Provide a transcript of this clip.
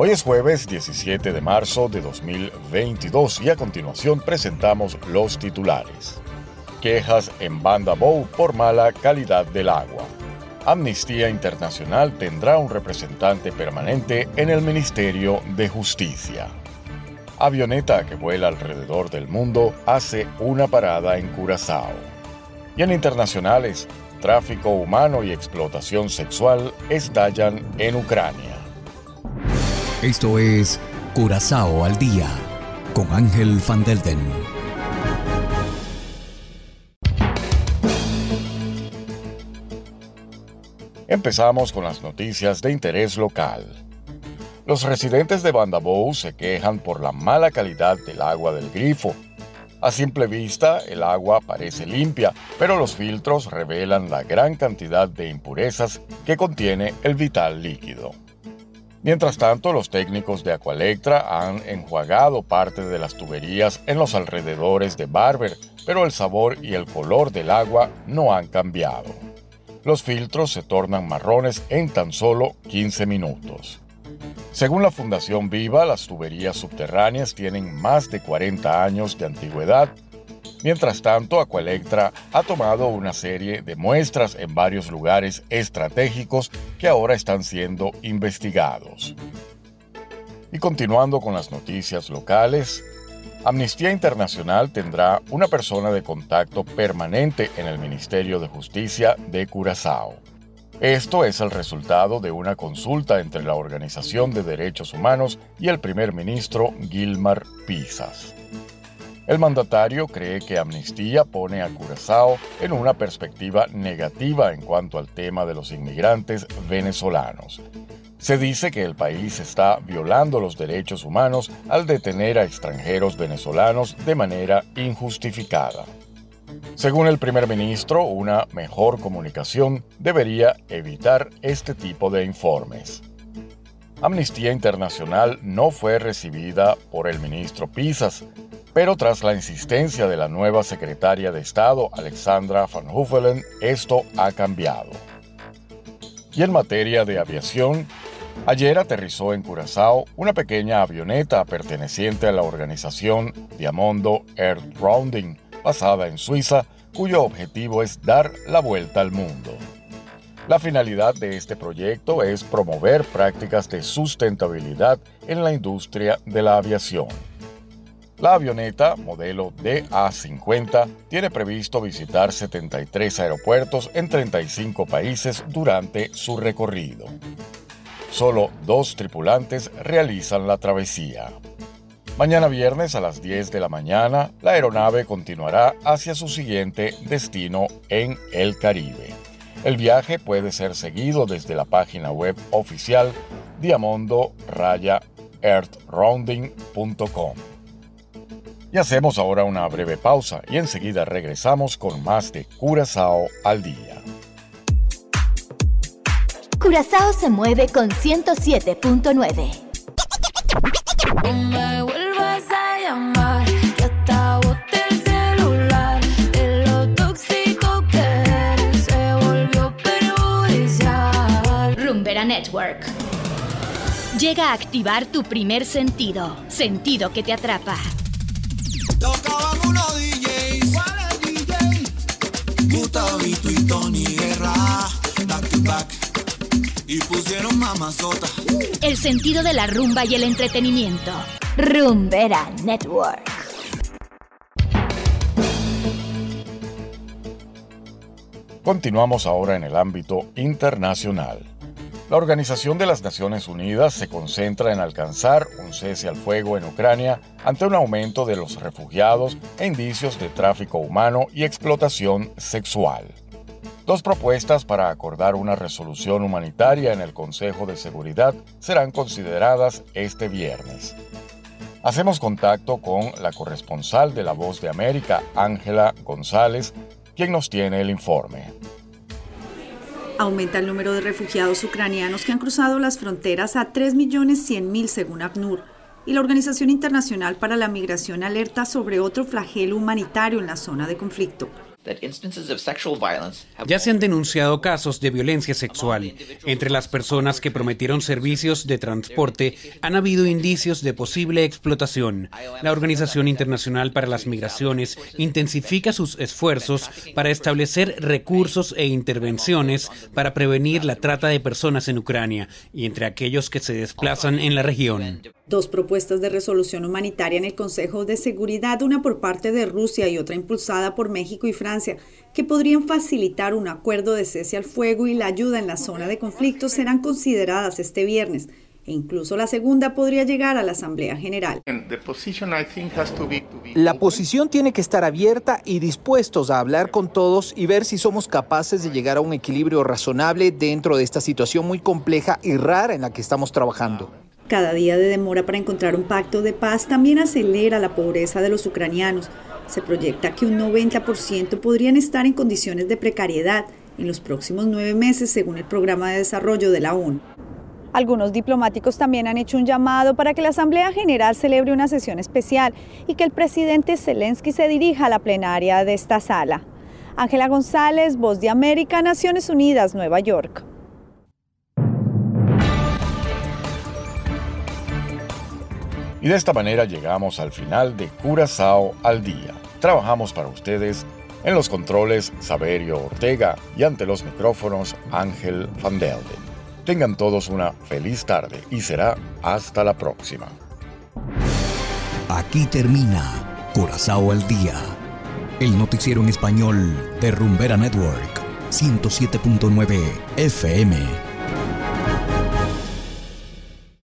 Hoy es jueves 17 de marzo de 2022 y a continuación presentamos los titulares. Quejas en Banda Bow por mala calidad del agua. Amnistía Internacional tendrá un representante permanente en el Ministerio de Justicia. Avioneta que vuela alrededor del mundo hace una parada en Curazao. Y en internacionales, tráfico humano y explotación sexual estallan en Ucrania. Esto es Curazao al Día con Ángel Van Delden. Empezamos con las noticias de interés local. Los residentes de Bandabou se quejan por la mala calidad del agua del grifo. A simple vista, el agua parece limpia, pero los filtros revelan la gran cantidad de impurezas que contiene el vital líquido. Mientras tanto, los técnicos de Aqualectra han enjuagado parte de las tuberías en los alrededores de Barber, pero el sabor y el color del agua no han cambiado. Los filtros se tornan marrones en tan solo 15 minutos. Según la Fundación Viva, las tuberías subterráneas tienen más de 40 años de antigüedad Mientras tanto, Aqualectra ha tomado una serie de muestras en varios lugares estratégicos que ahora están siendo investigados. Y continuando con las noticias locales, Amnistía Internacional tendrá una persona de contacto permanente en el Ministerio de Justicia de Curazao. Esto es el resultado de una consulta entre la Organización de Derechos Humanos y el primer ministro Gilmar Pisas. El mandatario cree que Amnistía pone a Curazao en una perspectiva negativa en cuanto al tema de los inmigrantes venezolanos. Se dice que el país está violando los derechos humanos al detener a extranjeros venezolanos de manera injustificada. Según el primer ministro, una mejor comunicación debería evitar este tipo de informes. Amnistía Internacional no fue recibida por el ministro Pisas, pero tras la insistencia de la nueva secretaria de Estado, Alexandra Van Huffelen, esto ha cambiado. Y en materia de aviación, ayer aterrizó en Curazao una pequeña avioneta perteneciente a la organización Diamondo Air Rounding, basada en Suiza, cuyo objetivo es dar la vuelta al mundo. La finalidad de este proyecto es promover prácticas de sustentabilidad en la industria de la aviación. La avioneta, modelo DA-50, tiene previsto visitar 73 aeropuertos en 35 países durante su recorrido. Solo dos tripulantes realizan la travesía. Mañana viernes a las 10 de la mañana, la aeronave continuará hacia su siguiente destino en el Caribe. El viaje puede ser seguido desde la página web oficial diamondo-earthrounding.com. Y hacemos ahora una breve pausa y enseguida regresamos con más de Curazao al día. Curazao se mueve con 107.9. Rumbera Network. Llega a activar tu primer sentido, sentido que te atrapa. Tocaban unos DJs. ¿Cuáles DJs? Gustavito y Tony Guerra. Back to back. Y pusieron mamazota. El sentido de la rumba y el entretenimiento. Rumbera Network. Continuamos ahora en el ámbito internacional. La Organización de las Naciones Unidas se concentra en alcanzar un cese al fuego en Ucrania ante un aumento de los refugiados e indicios de tráfico humano y explotación sexual. Dos propuestas para acordar una resolución humanitaria en el Consejo de Seguridad serán consideradas este viernes. Hacemos contacto con la corresponsal de La Voz de América, Ángela González, quien nos tiene el informe. Aumenta el número de refugiados ucranianos que han cruzado las fronteras a 3.100.000 según ACNUR, y la Organización Internacional para la Migración alerta sobre otro flagelo humanitario en la zona de conflicto. Ya se han denunciado casos de violencia sexual. Entre las personas que prometieron servicios de transporte han habido indicios de posible explotación. La Organización Internacional para las Migraciones intensifica sus esfuerzos para establecer recursos e intervenciones para prevenir la trata de personas en Ucrania y entre aquellos que se desplazan en la región. Dos propuestas de resolución humanitaria en el Consejo de Seguridad, una por parte de Rusia y otra impulsada por México y Francia, que podrían facilitar un acuerdo de cese al fuego y la ayuda en la zona de conflicto, serán consideradas este viernes. E incluso la segunda podría llegar a la Asamblea General. La posición tiene que estar abierta y dispuestos a hablar con todos y ver si somos capaces de llegar a un equilibrio razonable dentro de esta situación muy compleja y rara en la que estamos trabajando. Cada día de demora para encontrar un pacto de paz también acelera la pobreza de los ucranianos. Se proyecta que un 90% podrían estar en condiciones de precariedad en los próximos nueve meses, según el Programa de Desarrollo de la ONU. Algunos diplomáticos también han hecho un llamado para que la Asamblea General celebre una sesión especial y que el presidente Zelensky se dirija a la plenaria de esta sala. Ángela González, Voz de América, Naciones Unidas, Nueva York. Y de esta manera llegamos al final de Curazao al día. Trabajamos para ustedes en los controles Saberio Ortega y ante los micrófonos Ángel Van Delden. Tengan todos una feliz tarde y será hasta la próxima. Aquí termina Curazao al día, el noticiero en español de Rumbera Network 107.9 FM.